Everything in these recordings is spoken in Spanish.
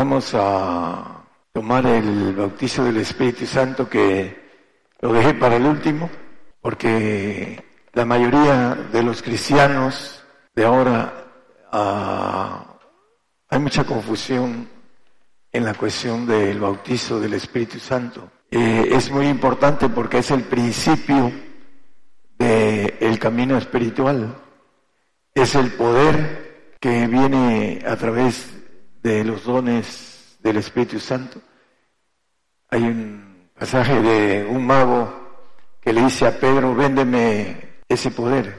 vamos a tomar el bautizo del Espíritu Santo que lo dejé para el último, porque la mayoría de los cristianos de ahora ah, hay mucha confusión en la cuestión del bautizo del Espíritu Santo. Eh, es muy importante porque es el principio del camino espiritual. Es el poder que viene a través de los dones del Espíritu Santo. Hay un pasaje de un mago que le dice a Pedro, véndeme ese poder,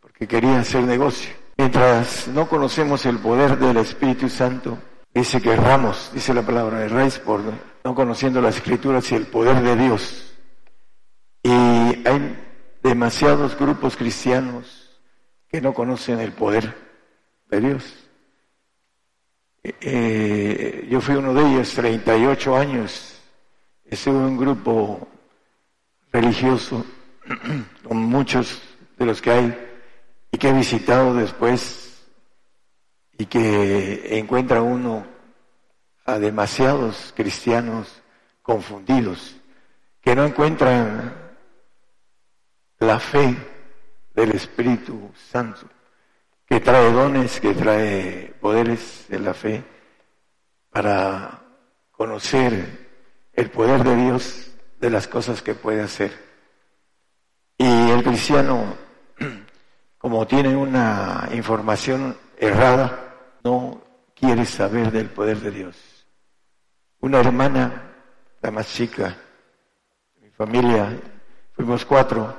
porque quería hacer negocio. Mientras no conocemos el poder del Espíritu Santo, dice que erramos, dice la palabra de Reis, por no conociendo las escrituras y el poder de Dios. Y hay demasiados grupos cristianos que no conocen el poder de Dios. Eh, yo fui uno de ellos, 38 años, estuve en un grupo religioso con muchos de los que hay y que he visitado después y que encuentra uno a demasiados cristianos confundidos, que no encuentran la fe del Espíritu Santo, que trae dones, que trae poderes de la fe para conocer el poder de Dios de las cosas que puede hacer. Y el cristiano como tiene una información errada, no quiere saber del poder de Dios. Una hermana, la más chica, mi familia, fuimos cuatro,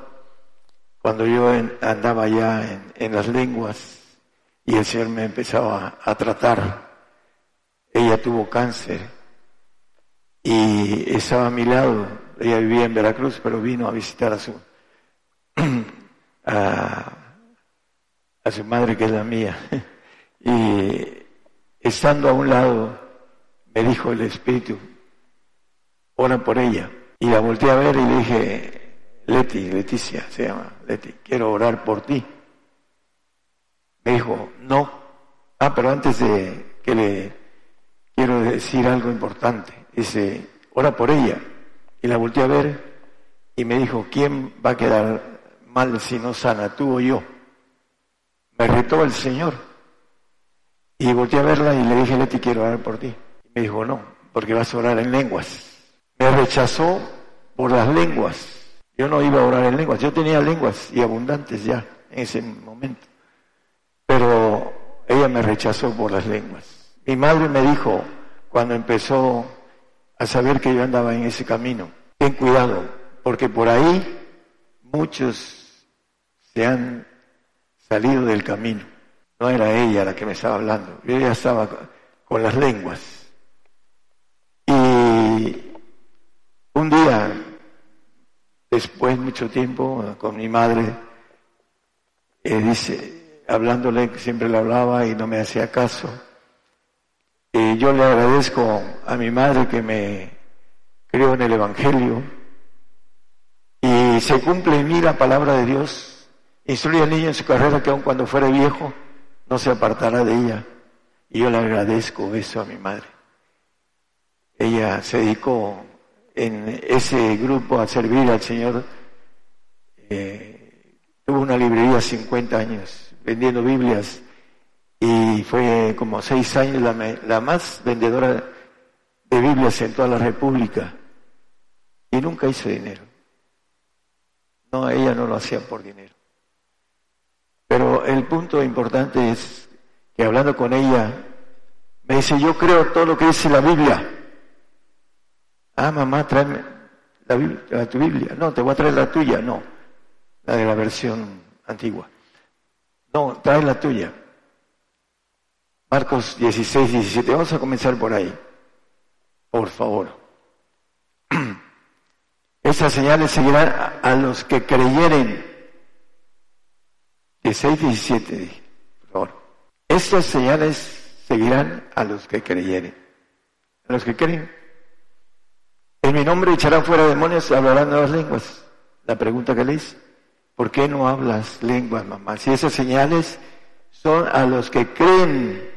cuando yo andaba ya en, las lenguas y el Señor me empezaba a tratar, ella tuvo cáncer y estaba a mi lado, ella vivía en Veracruz, pero vino a visitar a su, a, su madre que es la mía. Y estando a un lado, me dijo el Espíritu, ora por ella. Y la volteé a ver y le dije, Leti, Leticia se llama, Leti, quiero orar por ti. Me dijo, no. Ah, pero antes de que le quiero decir algo importante. Dice, ora por ella. Y la volteé a ver y me dijo, ¿quién va a quedar mal si no sana, tú o yo? Me retó el Señor. Y volteé a verla y le dije, Leti, quiero orar por ti. Y me dijo, no, porque vas a orar en lenguas. Me rechazó por las lenguas. Yo no iba a orar en lenguas. Yo tenía lenguas y abundantes ya en ese momento. Pero ella me rechazó por las lenguas. Mi madre me dijo, cuando empezó a saber que yo andaba en ese camino, ten cuidado, porque por ahí muchos se han salido del camino. No era ella la que me estaba hablando, yo ya estaba con las lenguas. Y un día, después mucho tiempo, con mi madre, eh, dice, hablándole, siempre le hablaba y no me hacía caso. Yo le agradezco a mi madre que me crió en el Evangelio y se cumple en mí la palabra de Dios Instruye al niño en su carrera que aun cuando fuera viejo no se apartará de ella. Y yo le agradezco eso a mi madre. Ella se dedicó en ese grupo a servir al Señor. Eh, tuvo una librería 50 años vendiendo Biblias y fue como seis años la, la más vendedora de Biblias en toda la República. Y nunca hizo dinero. No, ella no lo hacía por dinero. Pero el punto importante es que hablando con ella, me dice, yo creo todo lo que dice la Biblia. Ah, mamá, tráeme la, tu Biblia. No, te voy a traer la tuya. No, la de la versión antigua. No, trae la tuya. Marcos 16, 17. Vamos a comenzar por ahí. Por favor. Esas señales seguirán a los que creyeren 16, 17, dije, por favor. Estas señales seguirán a los que creyeren. A los que creen. En mi nombre echarán fuera demonios, hablarán nuevas lenguas. La pregunta que le hice, ¿por qué no hablas lenguas, mamá? Si esas señales son a los que creen.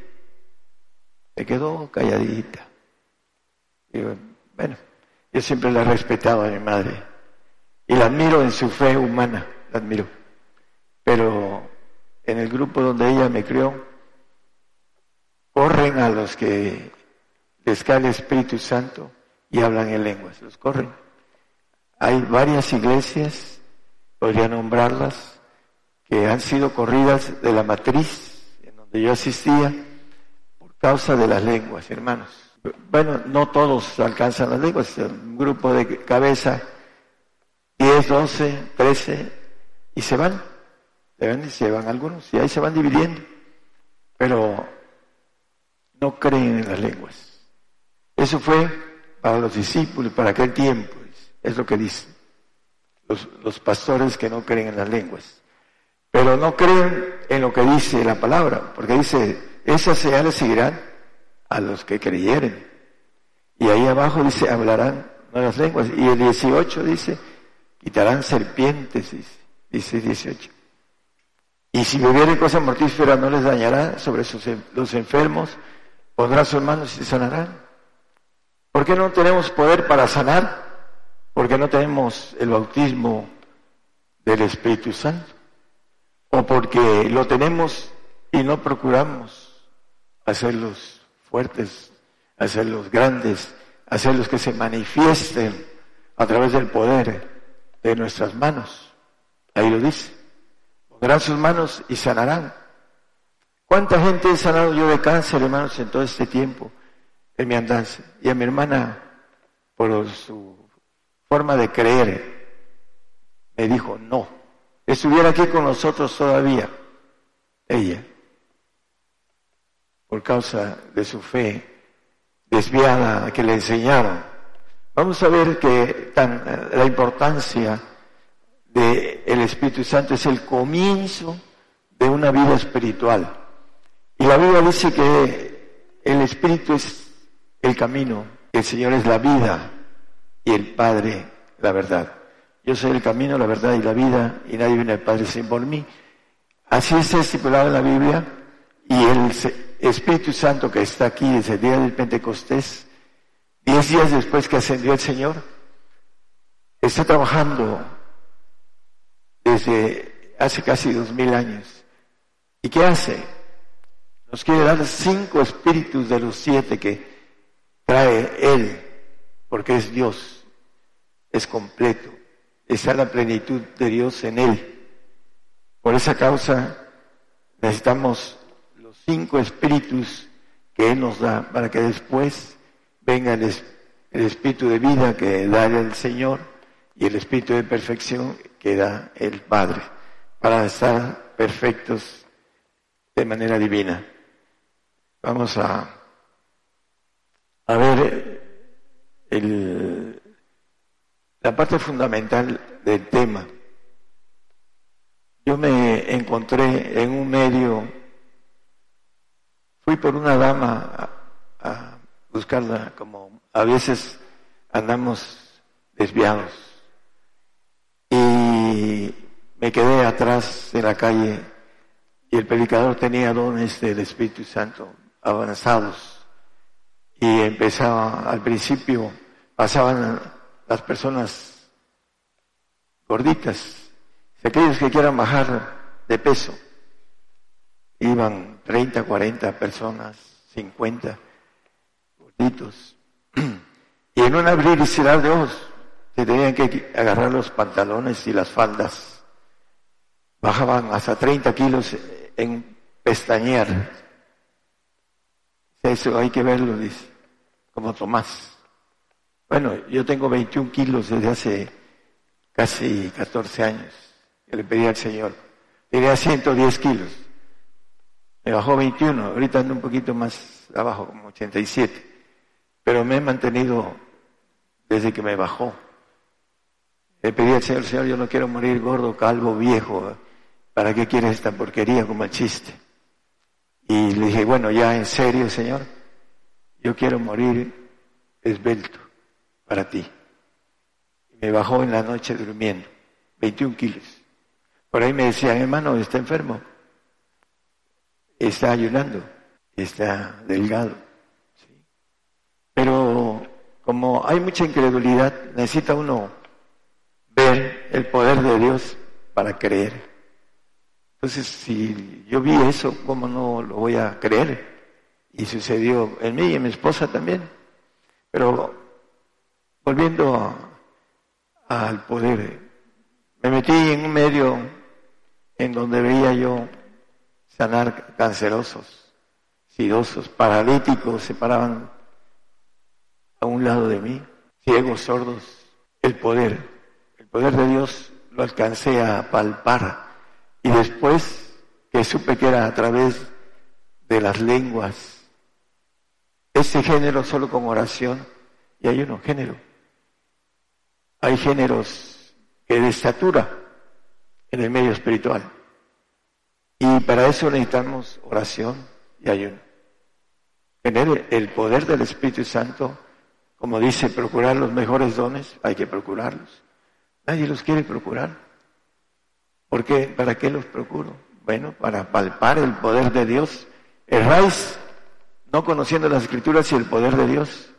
Se quedó calladita. Bueno, yo siempre la he respetado a mi madre y la admiro en su fe humana, la admiro. Pero en el grupo donde ella me crió, corren a los que les cae el Espíritu Santo y hablan en lenguas, los corren. Hay varias iglesias, podría nombrarlas, que han sido corridas de la matriz en donde yo asistía por causa de las lenguas, hermanos. Bueno, no todos alcanzan las lenguas, un grupo de cabeza, 10, 12, 13, y se van, se van y se van algunos, y ahí se van dividiendo. Pero no creen en las lenguas. Eso fue para los discípulos, para aquel tiempo, es lo que dicen los, pastores que no creen en las lenguas. Pero no creen en lo que dice la palabra, porque dice, esas señales seguirán a los que creyeren. Y ahí abajo dice, hablarán nuevas lenguas. Y el 18 dice, quitarán serpientes, dice, dice 18. Y si bebieren cosas mortíferas no les dañará sobre los enfermos, pondrá sus manos y sanarán. ¿Por qué no tenemos poder para sanar? Porque no tenemos el bautismo del Espíritu Santo. O porque lo tenemos y no procuramos hacerlos fuertes, hacerlos grandes, hacerlos que se manifiesten a través del poder de nuestras manos. Ahí lo dice. Pondrán sus manos y sanarán. ¿Cuánta gente he sanado yo de cáncer, hermanos, en todo este tiempo en mi andanza? Y a mi hermana, por su forma de creer, me dijo, no, estuviera aquí con nosotros todavía, ella, por causa de su fe desviada que le enseñaron. Vamos a ver que tan, la importancia del el Espíritu Santo es el comienzo de una vida espiritual. Y la Biblia dice que el Espíritu es el camino, el Señor es la vida y el Padre la verdad. Yo soy el camino, la verdad y la vida y nadie viene al Padre sin por mí. Así está estipulado en la Biblia y el Espíritu Santo que está aquí desde el día del Pentecostés, diez días después que ascendió el Señor, está trabajando desde hace casi dos mil años. ¿Y qué hace? Nos quiere dar cinco espíritus de los siete que trae Él, porque es Dios, es completo, está la plenitud de Dios en Él. Por esa causa necesitamos los cinco espíritus que Él nos da para que después venga el, espíritu de vida que da el Señor y el espíritu de perfección que da el Padre, para estar perfectos de manera divina. Vamos a, a ver el, la parte fundamental del tema. Yo me encontré en un medio, fui por una dama a, buscarla, como a veces andamos desviados. Y me quedé atrás de la calle y el predicador tenía dones del Espíritu Santo avanzados y empezaba al principio pasaban las personas gorditas aquellos que quieran bajar de peso iban 30 40 personas 50 gorditos y en un abrir y cerrar de ojos se tenían que agarrar los pantalones y las faldas bajaban hasta 30 kilos en pestañear eso hay que verlo, dice, como Tomás. Bueno, yo tengo 21 kilos desde hace casi 14 años que le pedí al Señor. Tenía 110 kilos. Me bajó 21, ahorita ando un poquito más abajo, como 87. Pero me he mantenido desde que me bajó. Le pedí al Señor, Señor, yo no quiero morir gordo, calvo, viejo. ¿Para qué quieres esta porquería como el chiste? Y le dije, bueno, ya en serio, Señor, yo quiero morir esbelto para ti. Me bajó en la noche durmiendo, 21 kilos. Por ahí me decían, hermano, está enfermo, está ayunando, está delgado. como hay mucha incredulidad, necesita uno ver el poder de Dios para creer. Entonces, si yo vi eso, ¿cómo no lo voy a creer? Y sucedió en mí y en mi esposa también. Pero volviendo al poder, me metí en un medio en donde veía yo sanar cancerosos, sidosos, paralíticos, se paraban a un lado de mí, ciegos, sordos, el poder, el poder de Dios lo alcancé a palpar y después que supe que era a través de las lenguas, ese género solo con oración y hay uno género. Hay géneros que de estatura en el medio espiritual. Y para eso necesitamos oración y ayuno. Tener el poder del Espíritu Santo, como dice, procurar los mejores dones, hay que procurarlos. Nadie los quiere procurar. ¿Por qué? ¿Para qué los procuro? Bueno, para palpar el poder de Dios. Erráis no conociendo las escrituras y el poder de Dios.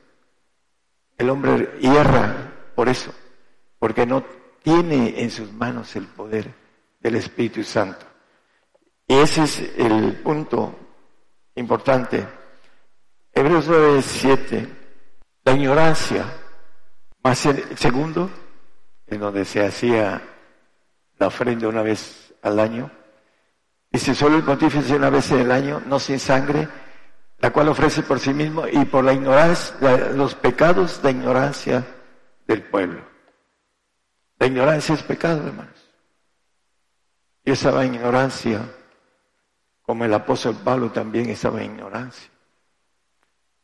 El hombre hierra por eso, porque no tiene en sus manos el poder del Espíritu Santo. Y ese es el punto importante. Hebreos 9, 7, la ignorancia, más el segundo, en donde se hacía la ofrenda una vez al año. Dice, solo el pontífice una vez en el año, no sin sangre, la cual ofrece por sí mismo y por la ignorancia, los pecados de ignorancia del pueblo. La ignorancia es pecado, hermanos. Y estaba en ignorancia, como el apóstol Pablo también estaba en ignorancia.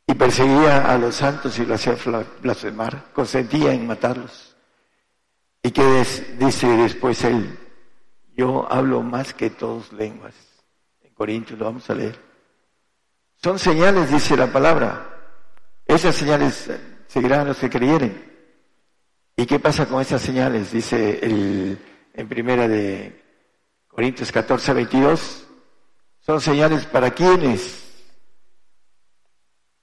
Y perseguía a los santos y lo hacía blasfemar, consentía en matarlos. ¿Y qué dice después él? Yo hablo más que todos lenguas. En Corintios lo vamos a leer. Son señales, dice la palabra. Esas señales seguirán los que creyeren. ¿Y qué pasa con esas señales? Dice el, en primera de Corintios 14, 22. Son señales para quienes.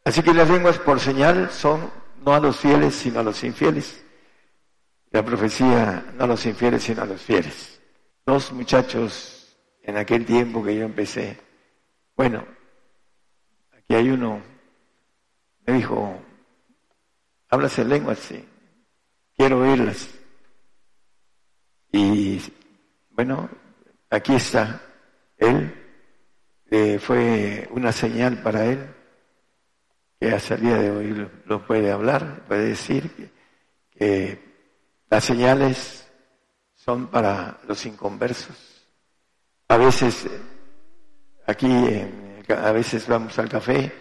Así que las lenguas por señal son no a los fieles, sino a los infieles. La profecía no a los infieles, sino a los fieles. Dos muchachos en aquel tiempo que yo empecé. Bueno, y hay uno, me dijo, hablas en lenguas, sí, quiero oírlas. Y bueno, aquí está, él, eh, fue una señal para él, que a salida de hoy lo, puede hablar, puede decir que, que las señales son para los inconversos. A veces, aquí en a veces vamos al café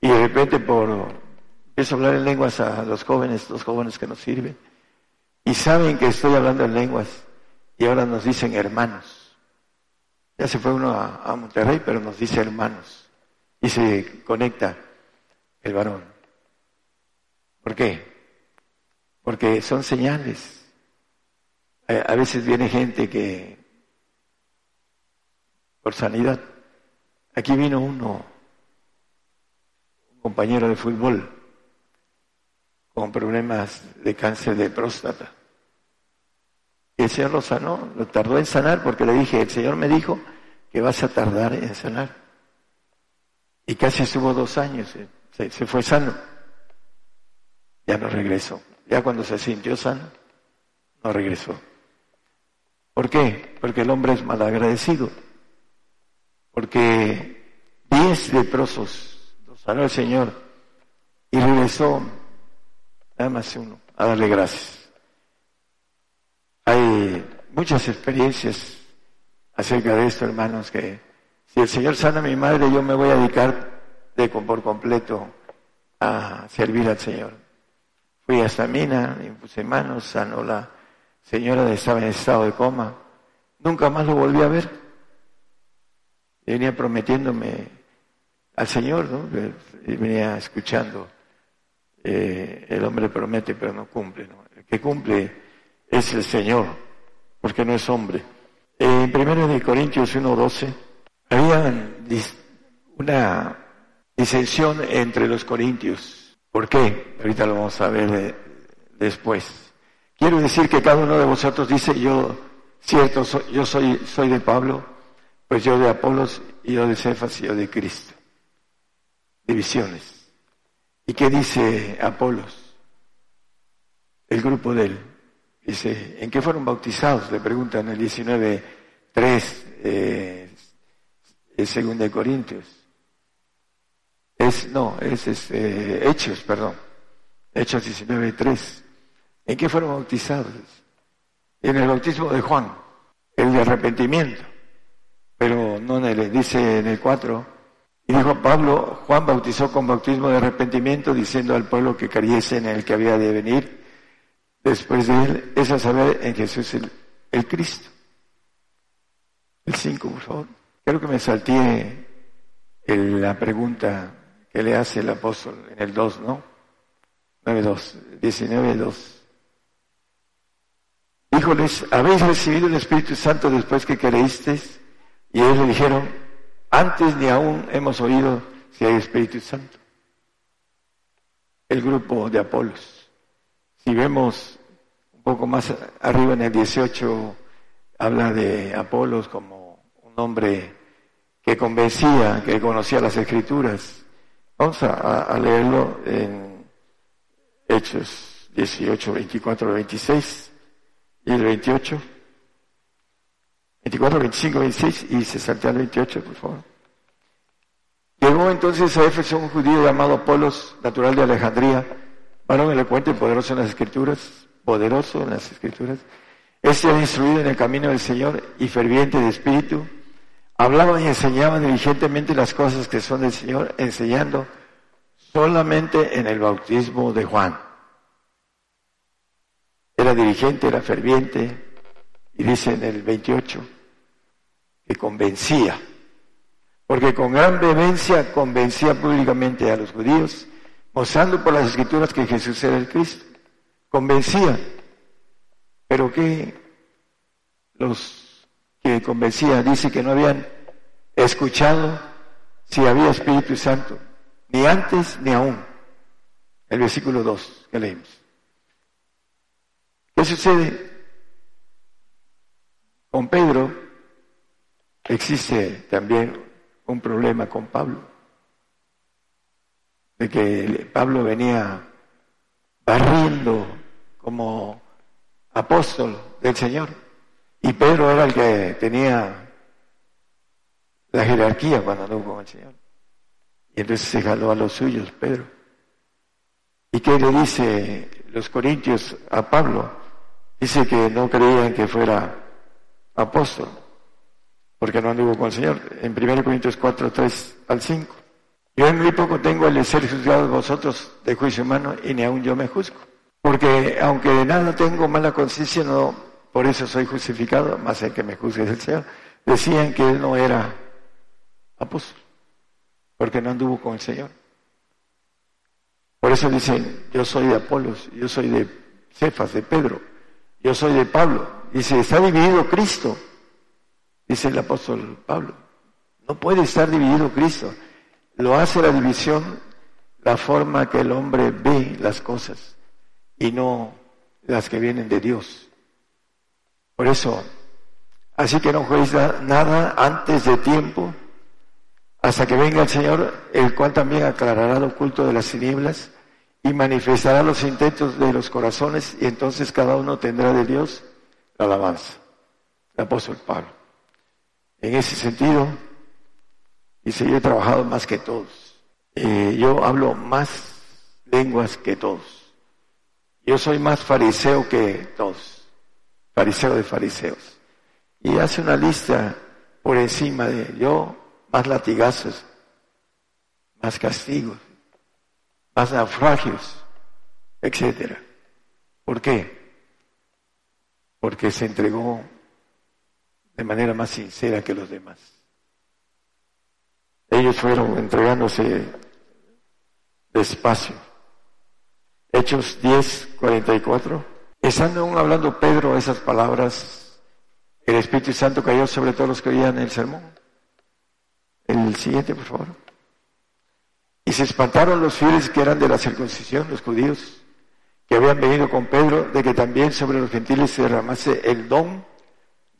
y de repente por empiezo a hablar en lenguas a los jóvenes, los jóvenes que nos sirven, y saben que estoy hablando en lenguas y ahora nos dicen hermanos. Ya se fue uno a, a Monterrey, pero nos dice hermanos y se conecta el varón. ¿Por qué? Porque son señales. A veces viene gente que por sanidad Aquí vino uno, un compañero de fútbol, con problemas de cáncer de próstata. El Señor lo sanó, lo tardó en sanar porque le dije, el Señor me dijo que vas a tardar en sanar. Y casi estuvo dos años, se, se fue sano. Ya no regresó. Ya cuando se sintió sano, no regresó. ¿Por qué? Porque el hombre es malagradecido porque diez leprosos los sanó el Señor y regresó nada más uno a darle gracias. Hay muchas experiencias acerca de esto, hermanos, que si el Señor sana a mi madre, yo me voy a dedicar de, por completo a servir al Señor. Fui a Mina, impuse manos, sanó la señora estaba en estado de coma. Nunca más lo volví a ver venía prometiéndome al Señor, ¿no? Venía escuchando, eh, el hombre promete pero no cumple, ¿no? El que cumple es el Señor, porque no es hombre. En 1 Corintios 1.12 había una disensión entre los corintios. ¿Por qué? Ahorita lo vamos a ver eh, después. Quiero decir que cada uno de vosotros dice, yo, cierto, yo soy, soy de Pablo, pues yo de Apolos, y yo de Cefas, y yo de Cristo. Divisiones. ¿Y qué dice Apolos? El grupo de él. Dice, ¿en qué fueron bautizados? Le preguntan en el 19, 3, eh, de Corintios. Es, no, es, este, Hechos, perdón. Hechos 19, 3. ¿En qué fueron bautizados? En el bautismo de Juan, el de arrepentimiento. Pero no en el, dice en el 4, y dijo Pablo, Juan bautizó con bautismo de arrepentimiento, diciendo al pueblo que creyese en el que había de venir después de él, es a saber en Jesús el, el Cristo. El 5, por favor. Creo que me salté la pregunta que le hace el apóstol en el 2, ¿no? 9.2, 19.2. Híjoles, ¿habéis recibido el Espíritu Santo después que creísteis? Y ellos le dijeron, antes ni aún hemos oído si hay Espíritu Santo. El grupo de Apolos. Si vemos un poco más arriba en el 18, habla de Apolos como un hombre que convencía, que conocía las escrituras. Vamos a, leerlo en Hechos 18, 24, 26 y el 28. 24, 25, 26 y se saltea al 28, por favor. Llegó entonces a Éfeso un judío llamado Apolos, natural de Alejandría, varón elocuente poderoso en las escrituras, poderoso en las escrituras. Este era instruido en el camino del Señor y ferviente de espíritu. Hablaba y enseñaba diligentemente las cosas que son del Señor, enseñando solamente en el bautismo de Juan. Era dirigente, era ferviente, y dice en el 28 que convencía, porque con gran vehemencia convencía públicamente a los judíos, mostrando por las escrituras que Jesús era el Cristo. Convencía, pero que los que convencía dice que no habían escuchado si había Espíritu Santo, ni antes ni aún. El versículo 2 que leímos. ¿Qué sucede? Con Pedro existe también un problema con Pablo, de que Pablo venía barriendo como apóstol del Señor y Pedro era el que tenía la jerarquía cuando anduvo con el Señor. Y entonces se jaló a los suyos, Pedro. ¿Y qué le dice los corintios a Pablo? Dice que no creían que fuera apóstol, porque no anduvo con el Señor. En 1 Corintios 4, 3 al 5. Yo en muy poco tengo el ser juzgado de vosotros de juicio humano y ni aún yo me juzgo. Porque aunque de nada tengo mala conciencia, no, por eso soy justificado, más el que me juzgue es el Señor. Decían que él no era apóstol, porque no anduvo con el Señor. Por eso dicen, yo soy de Apolos, yo soy de Cefas, de Pedro, yo soy de Pablo, Dice, está dividido Cristo, dice el apóstol Pablo. No puede estar dividido Cristo. Lo hace la división la forma que el hombre ve las cosas y no las que vienen de Dios. Por eso, así que no juegues nada antes de tiempo, hasta que venga el Señor, el cual también aclarará lo oculto de las tinieblas y manifestará los intentos de los corazones, y entonces cada uno tendrá de Dios la alabanza, el apóstol Pablo. En ese sentido, dice, yo he trabajado más que todos. Eh, yo hablo más lenguas que todos. Yo soy más fariseo que todos. Fariseo de fariseos. Y hace una lista por encima de yo, más latigazos, más castigos, más naufragios, etcétera. ¿Por qué? porque se entregó de manera más sincera que los demás. Ellos fueron entregándose despacio. Hechos 10, 44. Estando aún hablando Pedro esas palabras, el Espíritu Santo cayó sobre todos los que oían el sermón. El siguiente, por favor. Y se espantaron los fieles que eran de la circuncisión, los judíos, que habían venido con Pedro, de que también sobre los gentiles se derramase el don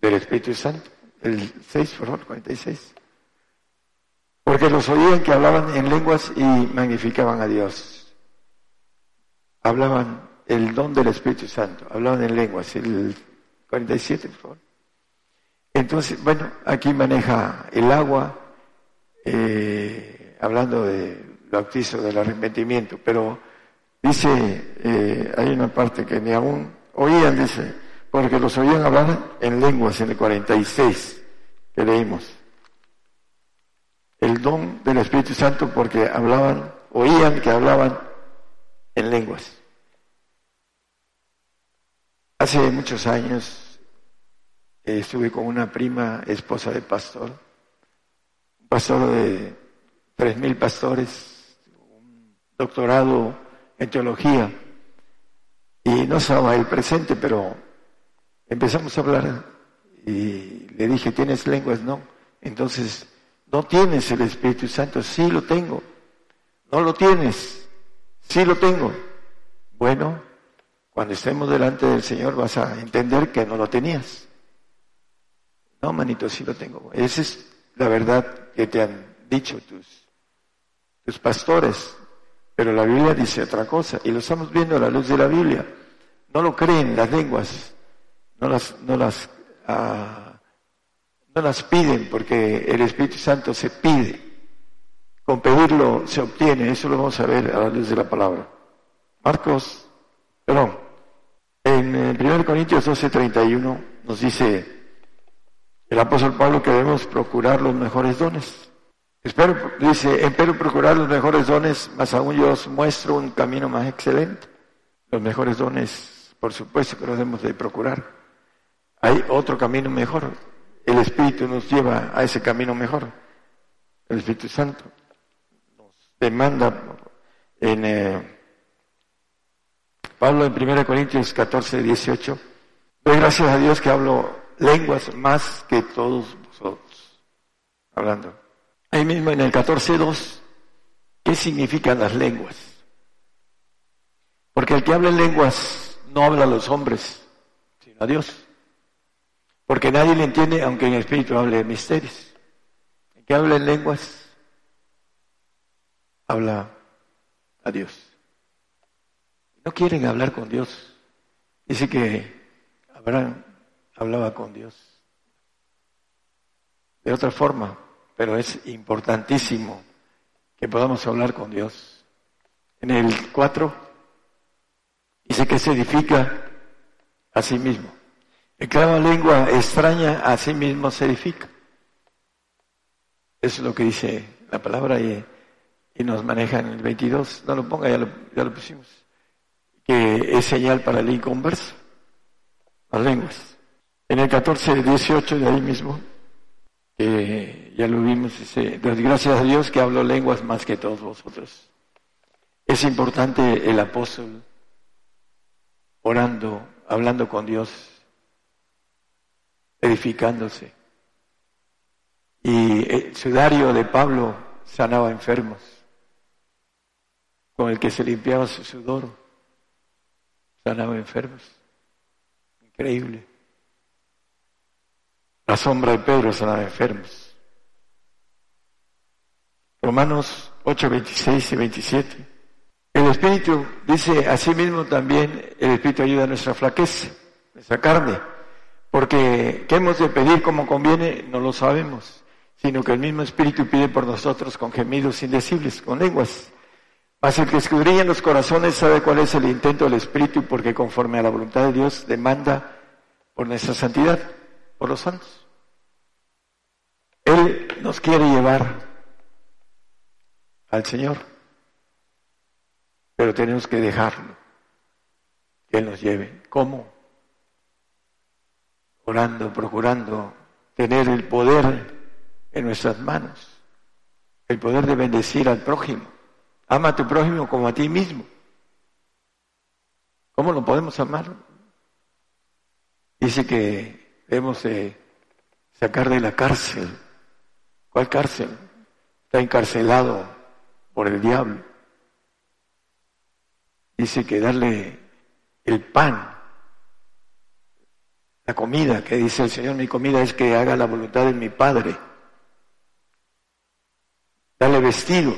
del Espíritu Santo. El 6, por favor, 46. Porque los oían que hablaban en lenguas y magnificaban a Dios. Hablaban el don del Espíritu Santo, hablaban en lenguas. El 47, por favor. Entonces, bueno, aquí maneja el agua, eh, hablando del bautizo del arrepentimiento, pero dice, eh, hay una parte que ni aún oían, dice, porque los oían hablar en lenguas en el 46 que leímos. El don del Espíritu Santo porque hablaban, oían que hablaban en lenguas. Hace muchos años eh, estuve con una prima, esposa de pastor, un pastor de tres mil pastores, un doctorado en teología, y no estaba el presente, pero Empezamos a hablar y le dije, ¿tienes lenguas? No. Entonces, ¿no tienes el Espíritu Santo? Sí lo tengo. ¿No lo tienes? Sí lo tengo. Bueno, cuando estemos delante del Señor vas a entender que no lo tenías. No, manito, sí lo tengo. Esa es la verdad que te han dicho tus, tus pastores. Pero la Biblia dice otra cosa y lo estamos viendo a la luz de la Biblia. No lo creen las lenguas, no las, no las, ah, no las piden porque el Espíritu Santo se pide. Con pedirlo se obtiene, eso lo vamos a ver a la luz de la palabra. Marcos, perdón, en 1 Corintios 12:31 nos dice el apóstol Pablo que debemos procurar los mejores dones. Espero, dice, espero procurar los mejores dones, más aún yo os muestro un camino más excelente. Los mejores dones, por supuesto que los debemos de procurar. Hay otro camino mejor. El Espíritu nos lleva a ese camino mejor. El Espíritu Santo nos demanda en eh, Pablo en 1 Corintios 14, 18. Doy gracias a Dios que hablo lenguas más que todos vosotros. Hablando. Ahí mismo en el 14, 2, ¿qué significan las lenguas? Porque el que habla en lenguas no habla a los hombres, sino a Dios. Porque nadie le entiende, aunque en espíritu hable de misterios. El que habla en lenguas, habla a Dios. No quieren hablar con Dios. Dice que Abraham hablaba con Dios. De otra forma, pero es importantísimo que podamos hablar con Dios. En el 4 dice que se edifica a sí mismo. En cada lengua extraña a sí mismo se edifica. Eso es lo que dice la palabra y, nos maneja en el 22. No lo ponga, ya lo, ya lo pusimos. Que es señal para el inconverso. Las lenguas. En el 14, 18 de ahí mismo, que ya lo vimos, dice, gracias a Dios que hablo lenguas más que todos vosotros. Es importante el apóstol orando, hablando con Dios, edificándose. Y el sudario de Pablo sanaba enfermos, con el que se limpiaba su sudor, sanaba enfermos. Increíble. La sombra de Pedro sanaba enfermos. Romanos 8, 26 y 27. El Espíritu dice, así mismo también el Espíritu ayuda a nuestra flaqueza, nuestra carne porque ¿qué hemos de pedir como conviene? No lo sabemos, sino que el mismo Espíritu pide por nosotros con gemidos indecibles, con lenguas. Mas el que escudriña en los corazones sabe cuál es el intento del Espíritu, porque conforme a la voluntad de Dios demanda por nuestra santidad, por los santos. Él nos quiere llevar al Señor, pero tenemos que dejarlo, que Él nos lleve. ¿Cómo? Orando, procurando tener el poder en nuestras manos, el poder de bendecir al prójimo. Ama a tu prójimo como a ti mismo. ¿Cómo lo podemos amar? Dice que debemos sacar de la cárcel. ¿Cuál cárcel? Está encarcelado por el diablo. Dice que darle el pan, la comida, que dice el Señor, mi comida es que haga la voluntad de mi Padre. Darle vestido.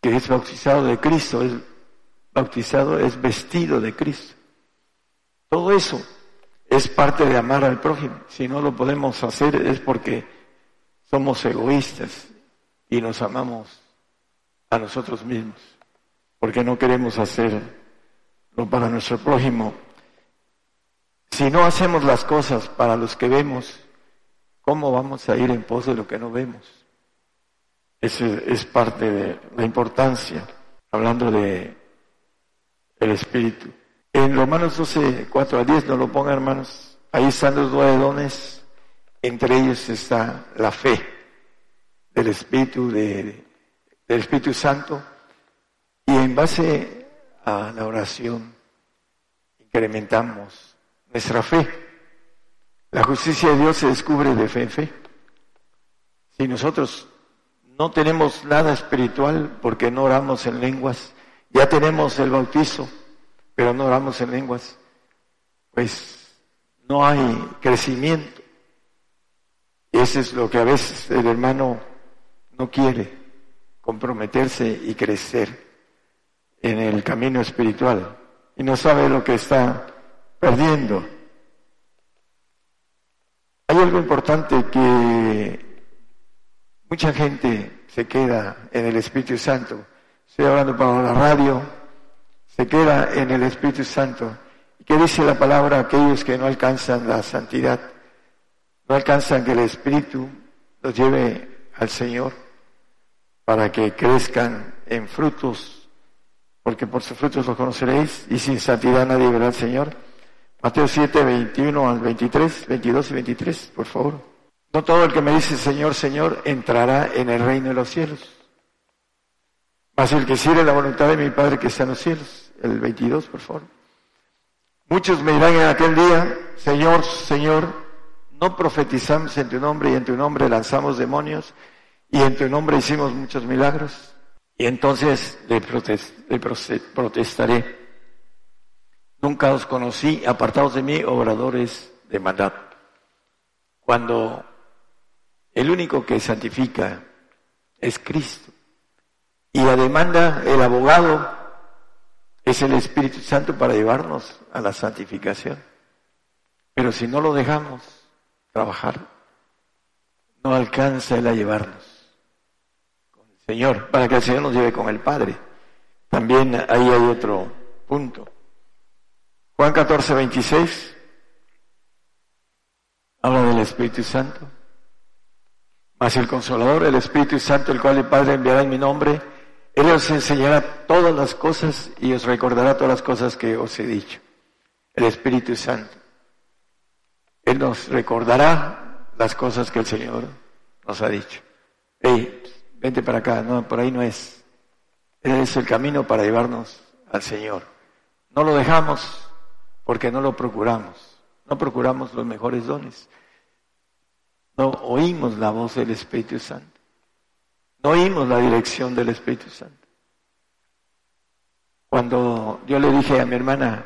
Que es bautizado de Cristo, es bautizado, es vestido de Cristo. Todo eso es parte de amar al prójimo. Si no lo podemos hacer es porque somos egoístas y nos amamos a nosotros mismos, porque no queremos hacerlo para nuestro prójimo. Si no hacemos las cosas para los que vemos, ¿cómo vamos a ir en pos de lo que no vemos? Esa es parte de la importancia, hablando de el Espíritu. En Romanos 12, 4 a 10, no lo pongan hermanos, ahí están los nueve dones, entre ellos está la fe del Espíritu, del Espíritu Santo, y en base a la oración incrementamos nuestra fe. La justicia de Dios se descubre de fe en fe. Si nosotros no tenemos nada espiritual porque no oramos en lenguas, ya tenemos el bautizo, pero no oramos en lenguas, pues no hay crecimiento. Ese es lo que a veces el hermano no quiere, comprometerse y crecer en el camino espiritual y no sabe lo que está perdiendo. Hay algo importante que mucha gente se queda en el Espíritu Santo. Estoy hablando para la radio, se queda en el Espíritu Santo. ¿Y qué dice la palabra? Aquellos que no alcanzan la santidad, no alcanzan que el Espíritu los lleve al Señor para que crezcan en frutos, porque por sus frutos los conoceréis, y sin santidad nadie verá al Señor. Mateo 7, 21 al 23, 22 y 23, por favor. No todo el que me dice Señor, Señor, entrará en el reino de los cielos. Mas el que sirve la voluntad de mi Padre que está en los cielos el 22, por favor. Muchos me dirán en aquel día, Señor, Señor, no profetizamos en tu nombre y en tu nombre lanzamos demonios y en tu nombre hicimos muchos milagros. Y entonces le, protestaré. Nunca os conocí, apartados de mí, obradores de maldad. Cuando el único que santifica es Cristo. Y la demanda, el abogado es el Espíritu Santo para llevarnos a la santificación. Pero si no lo dejamos trabajar, no alcanza Él a llevarnos con el Señor, para que el Señor nos lleve con el Padre. También ahí hay otro punto. Juan 14, 26 habla del Espíritu Santo. Mas el Consolador, el Espíritu Santo, el cual el Padre enviará en mi nombre, él os enseñará todas las cosas y os recordará todas las cosas que os he dicho. El Espíritu Santo. Él nos recordará las cosas que el Señor nos ha dicho. Hey, vente para acá, no, por ahí no es. Él es el camino para llevarnos al Señor. No lo dejamos porque no lo procuramos. No procuramos los mejores dones. No oímos la voz del Espíritu Santo. No oímos la dirección del Espíritu Santo. Cuando yo le dije a mi hermana,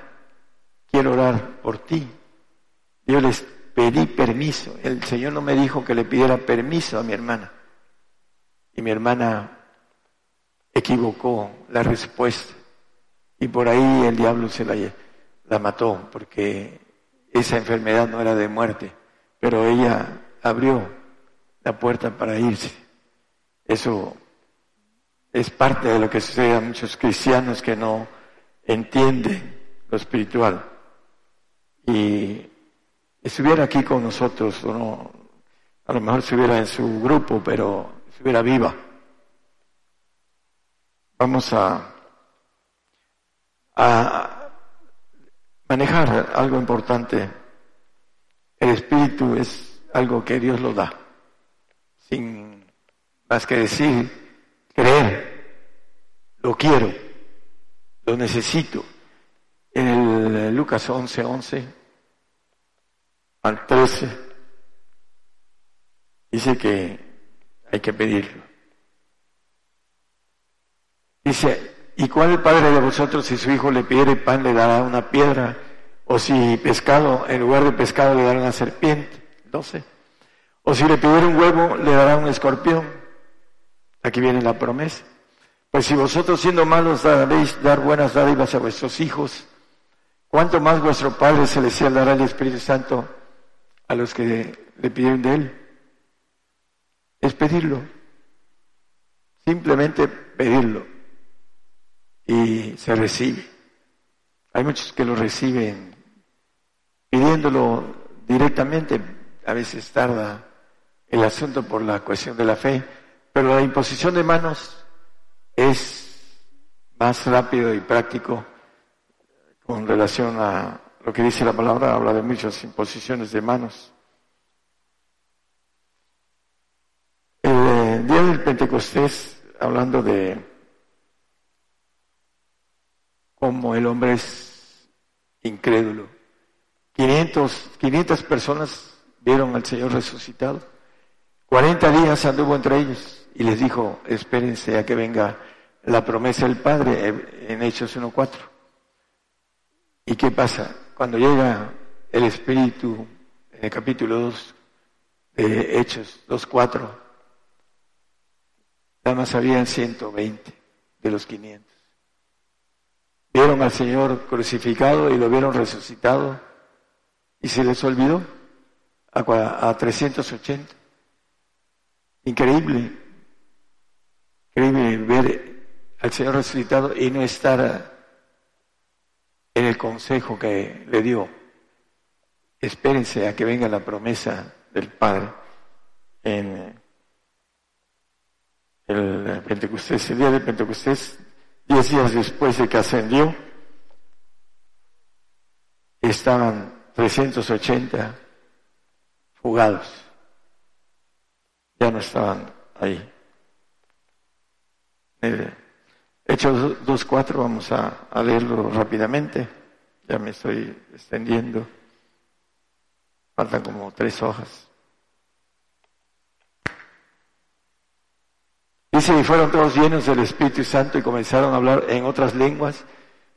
quiero orar por ti, yo les pedí permiso. El Señor no me dijo que le pidiera permiso a mi hermana. Y mi hermana equivocó la respuesta. Y por ahí el diablo se la, la mató, porque esa enfermedad no era de muerte. Pero ella abrió la puerta para irse. Eso es parte de lo que sucede a muchos cristianos que no entienden lo espiritual. Y estuviera aquí con nosotros, o no, a lo mejor estuviera en su grupo, pero estuviera viva. Vamos a, a manejar algo importante. El espíritu es algo que Dios lo da, sin más que decir, creer, lo quiero, lo necesito. En el Lucas 11, 11 al 13 dice que hay que pedirlo. Dice, ¿y cuál padre de vosotros si su hijo le pidiere pan le dará una piedra? O si pescado, en lugar de pescado le dará una serpiente. 12. O si le pidiera un huevo, le dará un escorpión. Aquí viene la promesa. Pues si vosotros siendo malos daréis dar buenas dádivas a vuestros hijos, ¿cuánto más vuestro Padre Celestial dará el Espíritu Santo a los que le pidieron de Él? Es pedirlo. Simplemente pedirlo. Y se recibe. Hay muchos que lo reciben pidiéndolo directamente. A veces tarda el asunto por la cuestión de la fe, pero la imposición de manos es más rápido y práctico con relación a lo que dice la palabra, habla de muchas imposiciones de manos. El eh, día del Pentecostés, hablando de cómo el hombre es incrédulo, 500, 500 personas vieron al Señor resucitado. 40 días anduvo entre ellos y les dijo, espérense a que venga la promesa del Padre en Hechos 1.4. ¿Y qué pasa? Cuando llega el Espíritu en el capítulo 2 de Hechos 2.4, nada más habían 120 de los 500. Vieron al Señor crucificado y lo vieron resucitado y se les olvidó a, 380. Increíble, increíble ver al Señor resucitado y no estar en el consejo que le dio. Espérense a que venga la promesa del Padre en el Pentecostés, el día de Pentecostés, diez días después de que ascendió, estaban 380 fugados. Ya no estaban ahí. Hechos 2.4, vamos a, a leerlo rápidamente. Ya me estoy extendiendo. Faltan como tres hojas. Dice, y fueron todos llenos del Espíritu Santo y comenzaron a hablar en otras lenguas,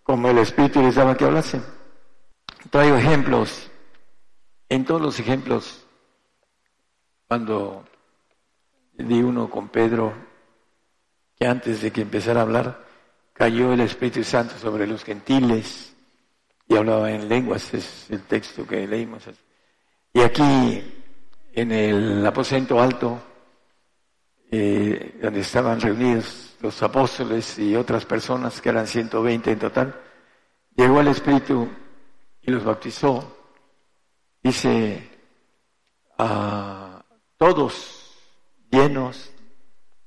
como el Espíritu les daba que hablasen. Traigo ejemplos. En todos los ejemplos, cuando di uno con Pedro, que antes de que empezara a hablar, cayó el Espíritu Santo sobre los gentiles y hablaba en lenguas, es el texto que leímos. Y aquí, en el aposento alto, eh, donde estaban reunidos los apóstoles y otras personas, que eran 120 en total, llegó el Espíritu y los bautizó, dice, a todos llenos,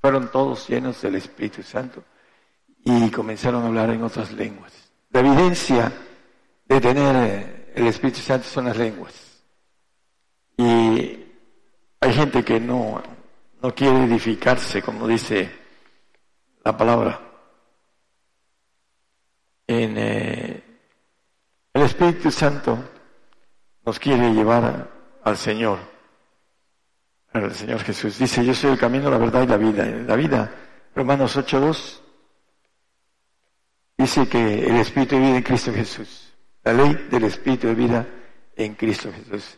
fueron todos llenos del Espíritu Santo y comenzaron a hablar en otras lenguas. La evidencia de tener el Espíritu Santo son las lenguas. Y hay gente que no, no quiere edificarse, como dice la palabra. En, eh, el Espíritu Santo nos quiere llevar al Señor, al Señor Jesús. Dice, yo soy el camino, la verdad y la vida. En la vida, Romanos 8.2, dice que el Espíritu de vida en Cristo Jesús. La ley del Espíritu de vida en Cristo Jesús.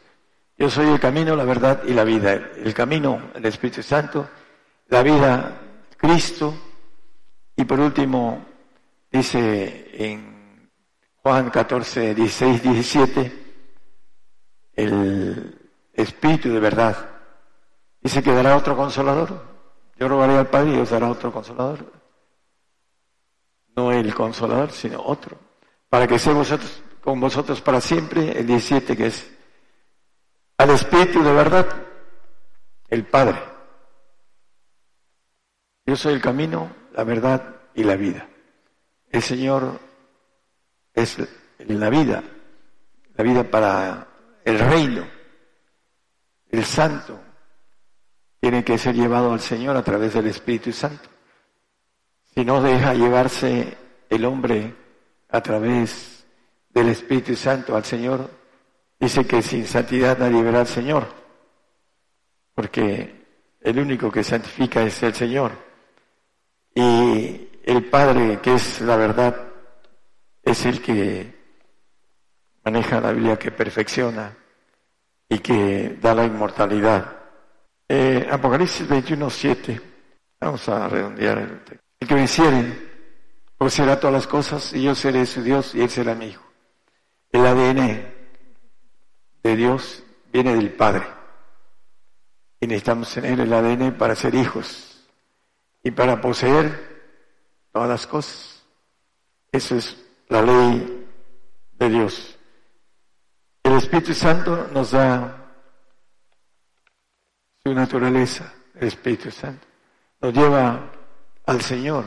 Yo soy el camino, la verdad y la vida. El camino, el Espíritu Santo, la vida, Cristo. Y por último, dice en Juan 14, 16, 17, el Espíritu de verdad. Dice que dará otro consolador. Yo rogaré al Padre y os dará otro consolador. No el consolador, sino otro. Para que sea vosotros, con vosotros para siempre. El 17 que es al Espíritu de verdad, el Padre. Yo soy el camino, la verdad y la vida. El Señor es la vida, la vida para el reino. El santo tiene que ser llevado al Señor a través del Espíritu Santo. Si no deja llevarse el hombre a través del Espíritu Santo al Señor, dice que sin santidad nadie verá al Señor, porque el único que santifica es el Señor. Y el Padre, que es la verdad, es el que maneja la Biblia, que perfecciona y que da la inmortalidad. Eh, Apocalipsis 21, 7. Vamos a redondear el texto. El que venciere, será todas las cosas y yo seré su Dios y él será mi hijo. El ADN de Dios viene del Padre. Y necesitamos tener el ADN para ser hijos y para poseer todas las cosas. Eso es la ley de Dios. El Espíritu Santo nos da su naturaleza, el Espíritu Santo. Nos lleva al Señor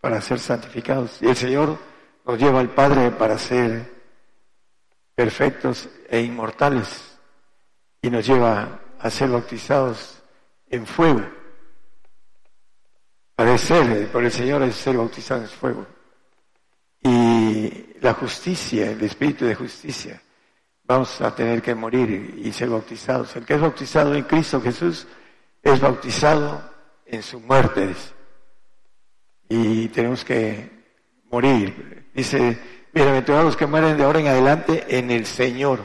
para ser santificados. Y el Señor nos lleva al Padre para ser perfectos e inmortales. Y nos lleva a ser bautizados en fuego. Padecer por el Señor es ser bautizado en fuego. Y la justicia, el espíritu de justicia, vamos a tener que morir y ser bautizados. El que es bautizado en Cristo Jesús es bautizado en su muerte. Y tenemos que morir. Dice, bienaventurados que mueren de ahora en adelante en el Señor.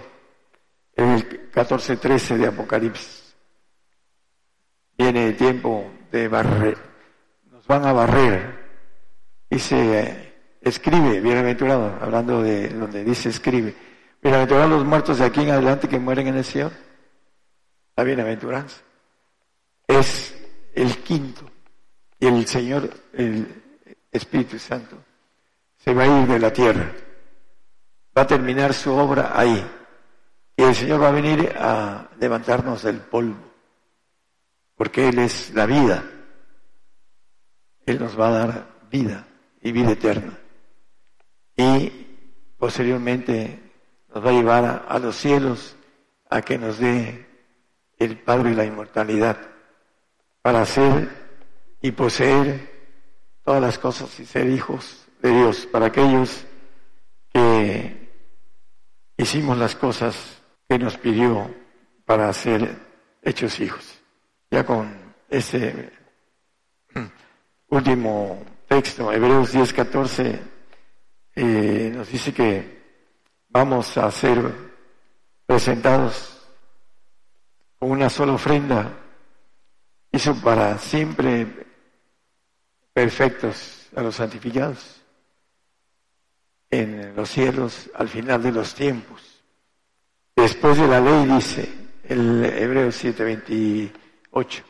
En el 14.13 de Apocalipsis. Viene el tiempo de barrer. Nos van a barrer. Dice, escribe, bienaventurado, hablando de donde dice escribe. Bienaventurados los muertos de aquí en adelante que mueren en el Señor. La bienaventuranza. Es el quinto. Y el Señor, el Espíritu Santo, se va a ir de la tierra. Va a terminar su obra ahí. Y el Señor va a venir a levantarnos del polvo, porque Él es la vida. Él nos va a dar vida y vida eterna. Y posteriormente nos va a llevar a, los cielos a que nos dé el Padre la inmortalidad para hacer y poseer todas las cosas y ser hijos de Dios, para aquellos que hicimos las cosas que nos pidió para ser hechos hijos. Ya con ese último texto, Hebreos 10, 14, eh, nos dice que vamos a ser presentados con una sola ofrenda, hizo para siempre perfectos a los santificados en los cielos al final de los tiempos. Después de la ley, dice el Hebreo 7:28,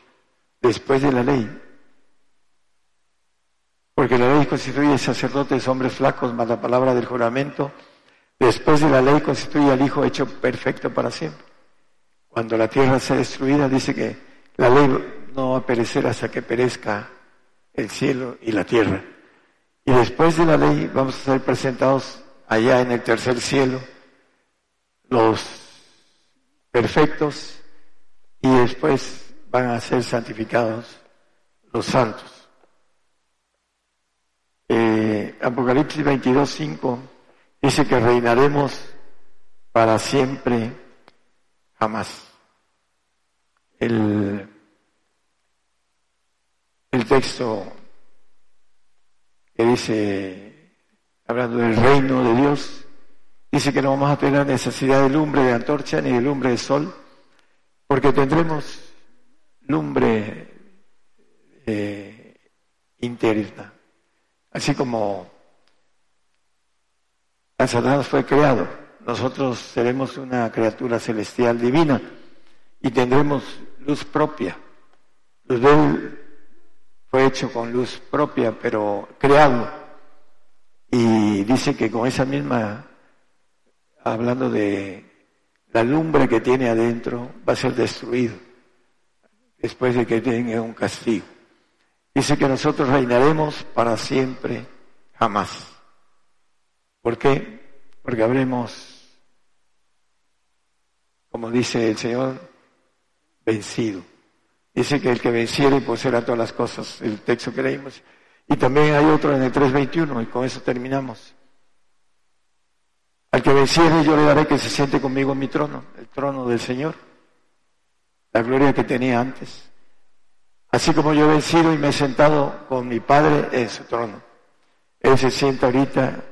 después de la ley. Porque la ley constituye sacerdotes, hombres flacos, más la palabra del juramento. Después de la ley constituye al Hijo hecho perfecto para siempre. Cuando la tierra sea destruida, dice que la ley no va a perecer hasta que perezca el cielo y la tierra. Y después de la ley vamos a ser presentados allá en el tercer cielo los perfectos y después van a ser santificados los santos. Eh, Apocalipsis 22, 5 dice que reinaremos para siempre, jamás. El, el texto que dice, hablando del reino de Dios, Dice que no vamos a tener necesidad de lumbre de antorcha ni de lumbre de sol, porque tendremos lumbre eh, interna. Así como Satanás fue creado, nosotros seremos una criatura celestial divina y tendremos luz propia. Luz de él fue hecho con luz propia, pero creado. Y dice que con esa misma hablando de la lumbre que tiene adentro, va a ser destruido después de que tenga un castigo. Dice que nosotros reinaremos para siempre, jamás. ¿Por qué? Porque habremos, como dice el Señor, vencido. Dice que el que venciere poseerá todas las cosas, el texto que leímos. Y también hay otro en el 3.21, y con eso terminamos. Al que venciere yo le daré que se siente conmigo en mi trono, el trono del Señor, la gloria que tenía antes. Así como yo he vencido y me he sentado con mi Padre en su trono. Él se sienta ahorita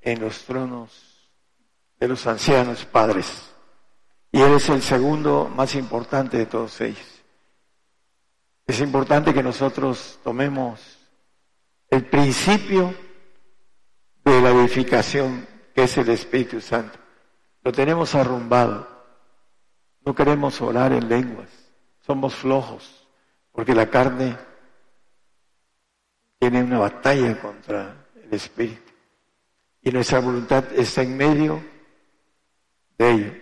en los tronos de los ancianos padres. Y Él es el segundo más importante de todos ellos. Es importante que nosotros tomemos el principio de la edificación que es el Espíritu Santo. Lo tenemos arrumbado. No queremos orar en lenguas. Somos flojos porque la carne tiene una batalla contra el Espíritu. Y nuestra voluntad está en medio de ello.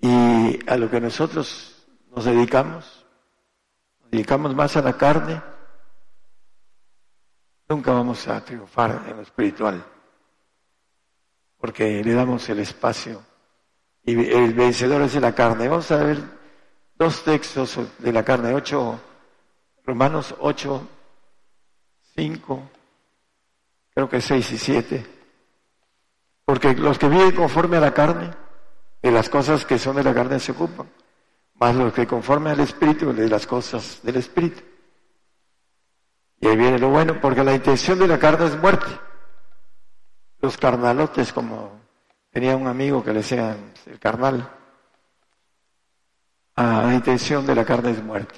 Y a lo que nosotros nos dedicamos, dedicamos más a la carne, nunca vamos a triunfar en lo espiritual, porque le damos el espacio. Y el vencedor es de la carne. Vamos a ver dos textos de la carne, ocho, Romanos 8, 5, creo que 6 y 7. Porque los que viven conforme a la carne, de las cosas que son de la carne se ocupan, más los que conforme al Espíritu, de las cosas del Espíritu. Y ahí viene lo bueno, porque la intención de la carne es muerte. Los carnalotes, como tenía un amigo que le decían el carnal, ah, la intención de la carne es muerte.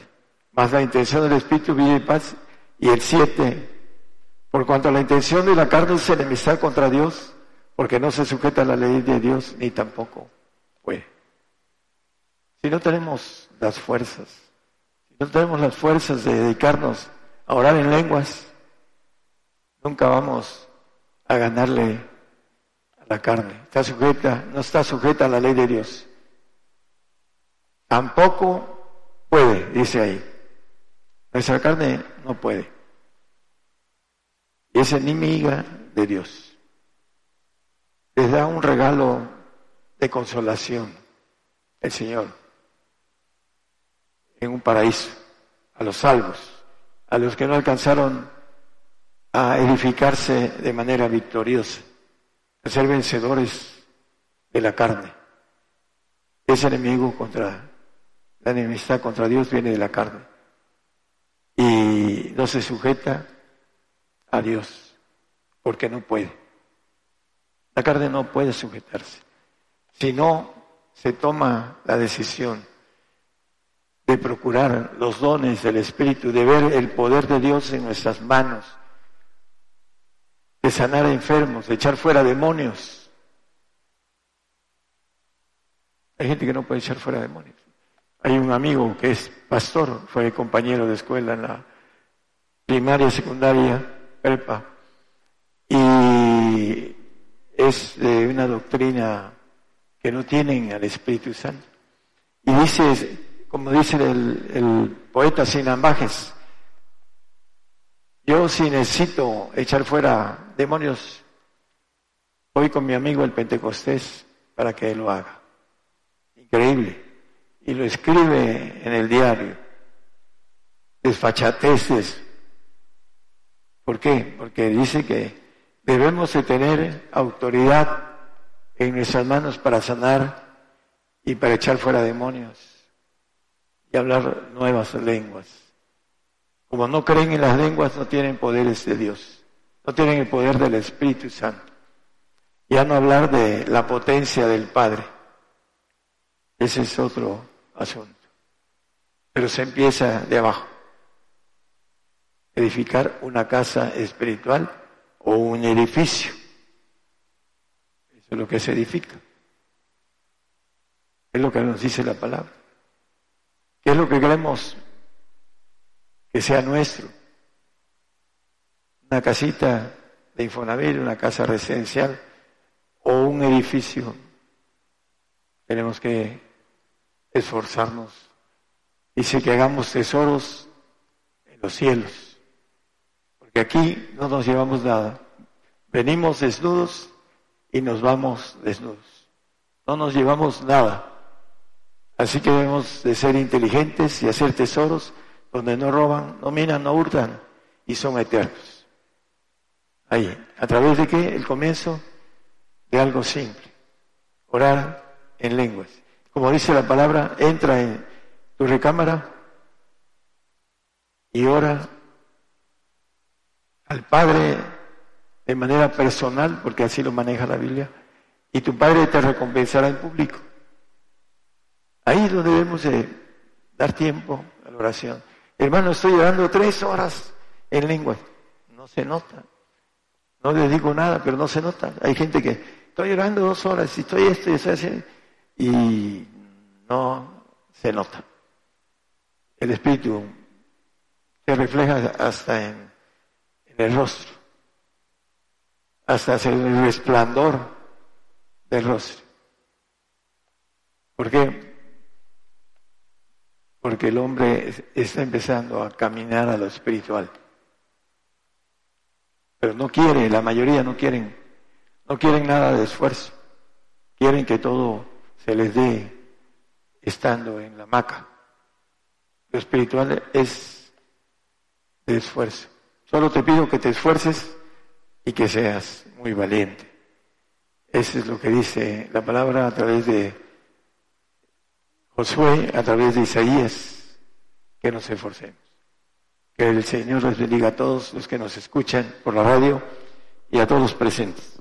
Más la intención del Espíritu, vida y paz. Y el siete, por cuanto la intención de la carne es enemistad contra Dios, porque no se sujeta a la ley de Dios ni tampoco. Si no tenemos las fuerzas, si no tenemos las fuerzas de dedicarnos a orar en lenguas, nunca vamos a ganarle a la carne. Está sujeta, no está sujeta a la ley de Dios. Tampoco puede, dice ahí. Nuestra carne no puede. Y es enemiga de Dios les da un regalo de consolación el Señor en un paraíso a los salvos, a los que no alcanzaron a edificarse de manera victoriosa, a ser vencedores de la carne. Ese enemigo contra la enemistad contra Dios viene de la carne y no se sujeta a Dios porque no puede. La carne no puede sujetarse. Si no se toma la decisión de procurar los dones del Espíritu, de ver el poder de Dios en nuestras manos, de sanar a enfermos, de echar fuera demonios. Hay gente que no puede echar fuera demonios. Hay un amigo que es pastor, fue compañero de escuela en la primaria, secundaria, y es de una doctrina que no tienen al Espíritu Santo. Y dice, como dice el, poeta sin ambajes, yo si necesito echar fuera demonios, voy con mi amigo el Pentecostés para que él lo haga. Increíble. Y lo escribe en el diario. Desfachateces. ¿Por qué? Porque dice que Debemos de tener autoridad en nuestras manos para sanar y para echar fuera demonios y hablar nuevas lenguas. Como no creen en las lenguas, no tienen poderes de Dios, no tienen el poder del Espíritu Santo. Ya no hablar de la potencia del Padre. Ese es otro asunto. Pero se empieza de abajo. Edificar una casa espiritual o un edificio. Eso es lo que se edifica. Es lo que nos dice la palabra. ¿Qué es lo que queremos que sea nuestro? Una casita de Infonavit, una casa residencial o un edificio. Tenemos que esforzarnos. Dice que hagamos tesoros en los cielos aquí no nos llevamos nada. Venimos desnudos y nos vamos desnudos. No nos llevamos nada. Así que debemos de ser inteligentes y hacer tesoros donde no roban, no minan, no hurtan y son eternos. Ahí, a través de qué? El comienzo de algo simple. Orar en lenguas. Como dice la palabra, entra en tu recámara y ora al Padre de manera personal, porque así lo maneja la Biblia, y tu Padre te recompensará en público. Ahí es donde debemos de dar tiempo a la oración. Hermano, estoy orando tres horas en lengua. No se nota. No le digo nada, pero no se nota. Hay gente que estoy orando dos horas y estoy esto y estoy haciendo, y no se nota. El Espíritu se refleja hasta en, el rostro, hasta en el resplandor del rostro. ¿Por qué? Porque el hombre está empezando a caminar a lo espiritual. Pero no quiere, la mayoría no quieren, no quieren nada de esfuerzo. Quieren que todo se les dé estando en la hamaca. Lo espiritual es de esfuerzo. Solo te pido que te esfuerces y que seas muy valiente. Eso es lo que dice la palabra a través de Josué, a través de Isaías, que nos esforcemos. Que el Señor les bendiga a todos los que nos escuchan por la radio y a todos los presentes.